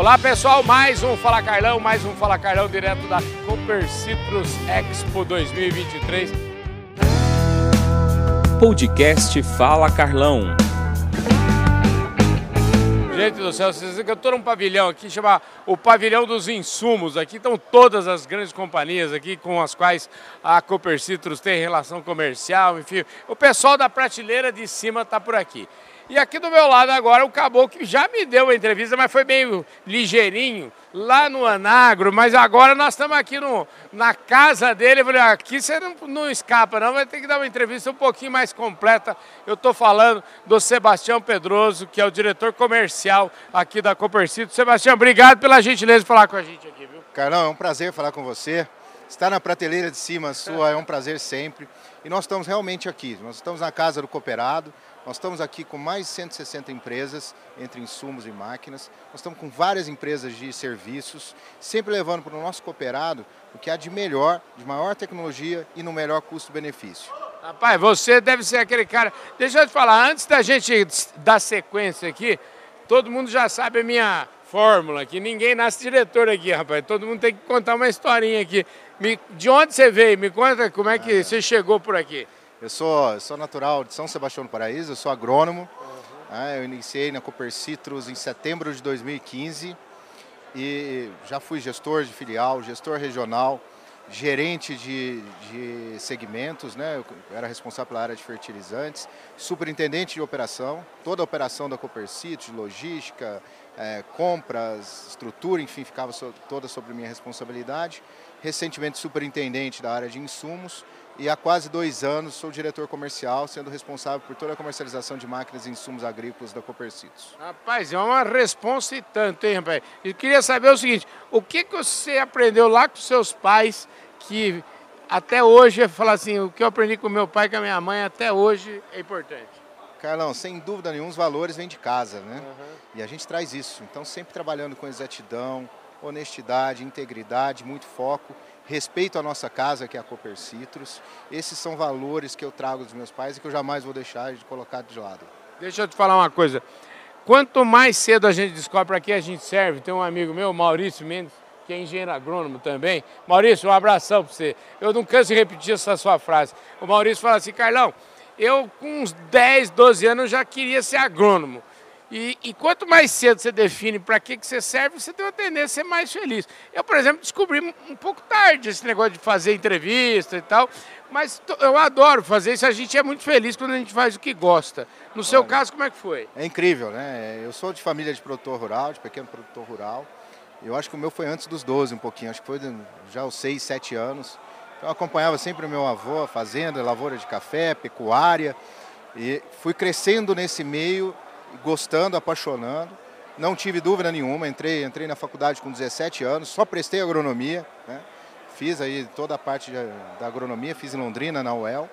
Olá pessoal, mais um Fala Carlão, mais um Fala Carlão direto da Cooper Citrus Expo 2023. Podcast Fala Carlão. Gente do céu, vocês eu estou num pavilhão aqui, chama o Pavilhão dos Insumos. Aqui estão todas as grandes companhias aqui com as quais a Cooper Citrus tem relação comercial, enfim. O pessoal da prateleira de cima está por aqui. E aqui do meu lado agora o Caboclo que já me deu uma entrevista, mas foi meio ligeirinho, lá no Anagro, mas agora nós estamos aqui no, na casa dele. Eu falei, ah, aqui você não, não escapa não, vai ter que dar uma entrevista um pouquinho mais completa. Eu estou falando do Sebastião Pedroso, que é o diretor comercial aqui da Copercito. Sebastião, obrigado pela gentileza de falar com a gente aqui, viu? Carlão, é um prazer falar com você. Estar na prateleira de cima sua é um prazer sempre. E nós estamos realmente aqui, nós estamos na casa do cooperado, nós estamos aqui com mais de 160 empresas, entre insumos e máquinas. Nós estamos com várias empresas de serviços, sempre levando para o nosso cooperado o que há de melhor, de maior tecnologia e no melhor custo-benefício. Rapaz, você deve ser aquele cara. Deixa eu te falar, antes da gente dar sequência aqui, todo mundo já sabe a minha fórmula aqui. Ninguém nasce diretor aqui, rapaz. Todo mundo tem que contar uma historinha aqui. De onde você veio? Me conta como é que é. você chegou por aqui. Eu sou, sou natural de São Sebastião do Paraíso, eu sou agrônomo. Uhum. Né? eu iniciei na Cooper Citrus em setembro de 2015 e já fui gestor de filial, gestor regional, gerente de, de segmentos, né? eu era responsável pela área de fertilizantes, superintendente de operação, toda a operação da Cooper Citrus, logística, é, compras, estrutura, enfim, ficava so, toda sobre minha responsabilidade. Recentemente superintendente da área de insumos e há quase dois anos sou diretor comercial, sendo responsável por toda a comercialização de máquinas e insumos agrícolas da Copercitos. Rapaz, é uma responsa e tanto, hein, rapaz? E queria saber o seguinte, o que, que você aprendeu lá com seus pais que até hoje, falar assim, o que eu aprendi com meu pai e com a minha mãe até hoje é importante? Carlão, sem dúvida nenhuma, os valores vêm de casa, né? Uhum. E a gente traz isso. Então, sempre trabalhando com exatidão, honestidade, integridade, muito foco respeito à nossa casa, que é a Cooper Citrus. Esses são valores que eu trago dos meus pais e que eu jamais vou deixar de colocar de lado. Deixa eu te falar uma coisa. Quanto mais cedo a gente descobre para que a gente serve, tem um amigo meu, Maurício Mendes, que é engenheiro agrônomo também. Maurício, um abração para você. Eu não canso de repetir essa sua frase. O Maurício fala assim, Carlão, eu com uns 10, 12 anos já queria ser agrônomo. E, e, quanto mais cedo você define para que, que você serve, você tem uma tendência a ser mais feliz. Eu, por exemplo, descobri um pouco tarde esse negócio de fazer entrevista e tal, mas eu adoro fazer isso. A gente é muito feliz quando a gente faz o que gosta. No seu Olha, caso, como é que foi? É incrível, né? Eu sou de família de produtor rural, de pequeno produtor rural. Eu acho que o meu foi antes dos 12 um pouquinho, acho que foi já aos 6, 7 anos. Eu acompanhava sempre o meu avô, fazenda, lavoura de café, pecuária. E fui crescendo nesse meio gostando, apaixonando. Não tive dúvida nenhuma, entrei, entrei na faculdade com 17 anos, só prestei agronomia, né? fiz aí toda a parte da agronomia, fiz em Londrina, na UEL.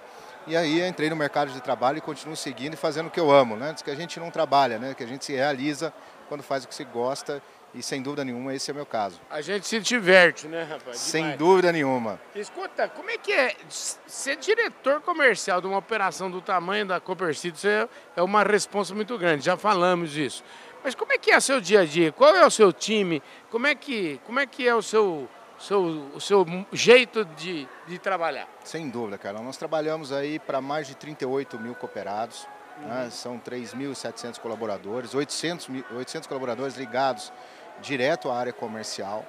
E aí entrei no mercado de trabalho e continuo seguindo e fazendo o que eu amo, né? Diz que a gente não trabalha, né? Que a gente se realiza quando faz o que se gosta e sem dúvida nenhuma esse é o meu caso. A gente se diverte, né, rapaz? Sem Demais. dúvida nenhuma. Escuta, como é que é ser diretor comercial de uma operação do tamanho da Copercito? É, é uma resposta muito grande, já falamos disso. Mas como é que é o seu dia a dia? Qual é o seu time? Como é que, como é, que é o seu, seu, o seu jeito de, de trabalhar? Sem dúvida, cara. Nós trabalhamos aí para mais de 38 mil cooperados. Uhum. Né? São 3.700 colaboradores, 800, 800 colaboradores ligados direto à área comercial.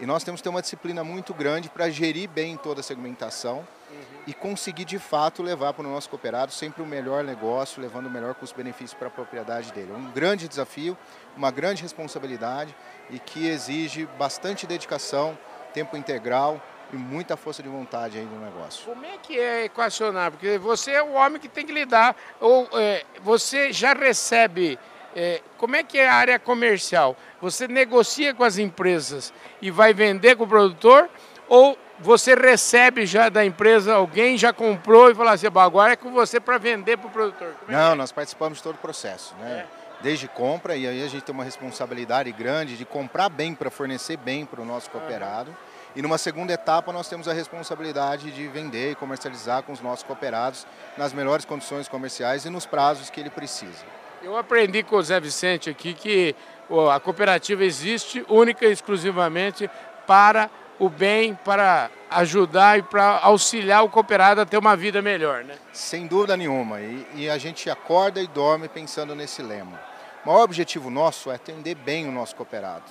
E nós temos que ter uma disciplina muito grande para gerir bem toda a segmentação uhum. e conseguir de fato levar para o nosso cooperado sempre o melhor negócio, levando o melhor custo-benefício para a propriedade dele. É um grande desafio, uma grande responsabilidade e que exige bastante dedicação, tempo integral e muita força de vontade aí no negócio. Como é que é equacionar? Porque você é o homem que tem que lidar, ou é, você já recebe é, como é que é a área comercial? Você negocia com as empresas e vai vender com o produtor? Ou você recebe já da empresa, alguém já comprou e fala assim, agora é com você para vender para o produtor? É Não, é? nós participamos de todo o processo. Né? É. Desde compra, e aí a gente tem uma responsabilidade grande de comprar bem para fornecer bem para o nosso cooperado. E numa segunda etapa nós temos a responsabilidade de vender e comercializar com os nossos cooperados nas melhores condições comerciais e nos prazos que ele precisa. Eu aprendi com o Zé Vicente aqui que a cooperativa existe única e exclusivamente para o bem, para ajudar e para auxiliar o cooperado a ter uma vida melhor, né? Sem dúvida nenhuma. E, e, a gente acorda e dorme pensando nesse lema. O maior objetivo nosso é atender bem o nosso cooperado.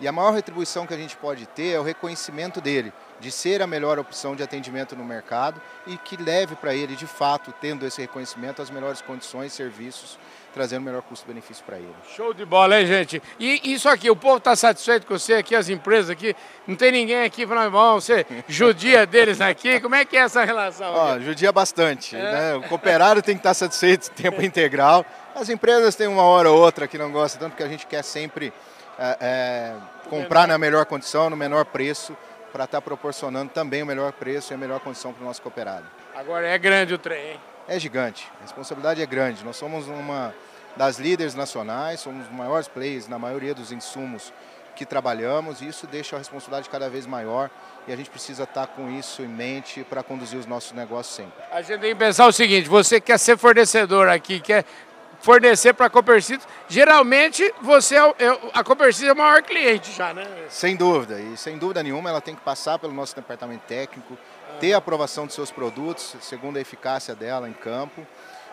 E a maior retribuição que a gente pode ter é o reconhecimento dele, de ser a melhor opção de atendimento no mercado e que leve para ele, de fato, tendo esse reconhecimento, as melhores condições, serviços, trazendo o melhor custo-benefício para ele. Show de bola, hein, gente? E isso aqui, o povo está satisfeito com você aqui, as empresas aqui? Não tem ninguém aqui falando, bom, você judia deles aqui? Como é que é essa relação? Ó, judia bastante. É. Né? O cooperado tem que estar satisfeito tempo integral. As empresas têm uma hora ou outra que não gostam tanto, porque a gente quer sempre é, é, comprar na melhor condição, no menor preço, para estar tá proporcionando também o melhor preço e a melhor condição para o nosso cooperado. Agora é grande o trem, hein? É gigante, a responsabilidade é grande. Nós somos uma das líderes nacionais, somos os maiores players na maioria dos insumos que trabalhamos e isso deixa a responsabilidade cada vez maior e a gente precisa estar tá com isso em mente para conduzir os nossos negócios sempre. A gente tem que pensar o seguinte, você quer ser fornecedor aqui, quer fornecer para a Copercito, geralmente você é, é, a Copercito é o maior cliente já, né? Sem dúvida, e sem dúvida nenhuma ela tem que passar pelo nosso departamento técnico, ter a aprovação de seus produtos, segundo a eficácia dela em campo,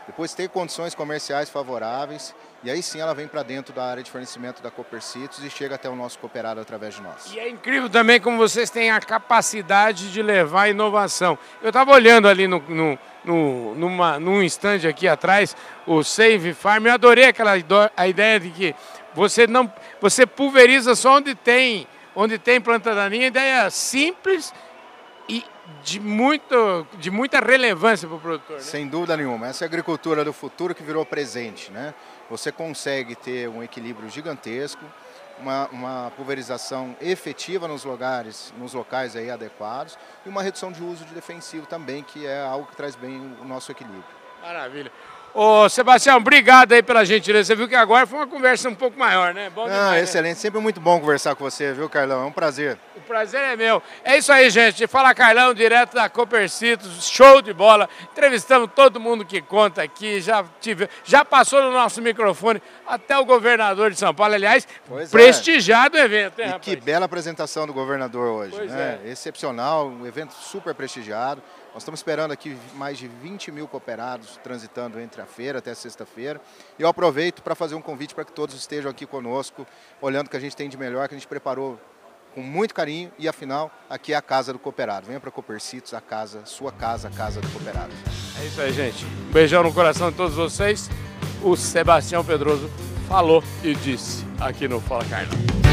depois ter condições comerciais favoráveis e aí sim ela vem para dentro da área de fornecimento da Copercitos e chega até o nosso cooperado através de nós. E é incrível também como vocês têm a capacidade de levar inovação. Eu estava olhando ali no, no, no, numa, num stand aqui atrás, o Save Farm, eu adorei aquela a ideia de que você não você pulveriza só onde tem onde tem planta daninha, ideia simples e de, muito, de muita relevância para o produtor. Né? Sem dúvida nenhuma. Essa é a agricultura do futuro que virou presente. Né? Você consegue ter um equilíbrio gigantesco, uma, uma, pulverização efetiva nos lugares, nos locais aí adequados e uma redução de uso de defensivo também, que é algo que traz bem o nosso equilíbrio. Maravilha. Ô, Sebastião, obrigado aí pela gentileza. Você viu que agora foi uma conversa um pouco maior, né? Bom demais, né? excelente. Sempre muito bom conversar com você, viu, Carlão? É um prazer. O prazer é meu. É isso aí, gente. Fala Carlão, direto da Copercitos. Show de bola. Entrevistamos todo mundo que conta aqui. Já, tive, já passou no nosso microfone até o governador de São Paulo. Aliás, pois é. prestigiado é. o evento, hein, e rapaz? que bela apresentação do governador hoje. Pois né? É. Excepcional, um evento super prestigiado. Nós estamos esperando aqui mais de 20 mil cooperados transitando entre a feira até sexta-feira. E eu aproveito para fazer um convite para que todos estejam aqui conosco, olhando o que a gente tem de melhor, que a gente preparou com muito carinho e afinal aqui é a casa do cooperado. Venha para Coopercitos, a casa, sua casa, a casa do cooperado. É isso aí, gente. Um beijão no coração de todos vocês. O Sebastião Pedroso falou e disse aqui no Fala Carlão.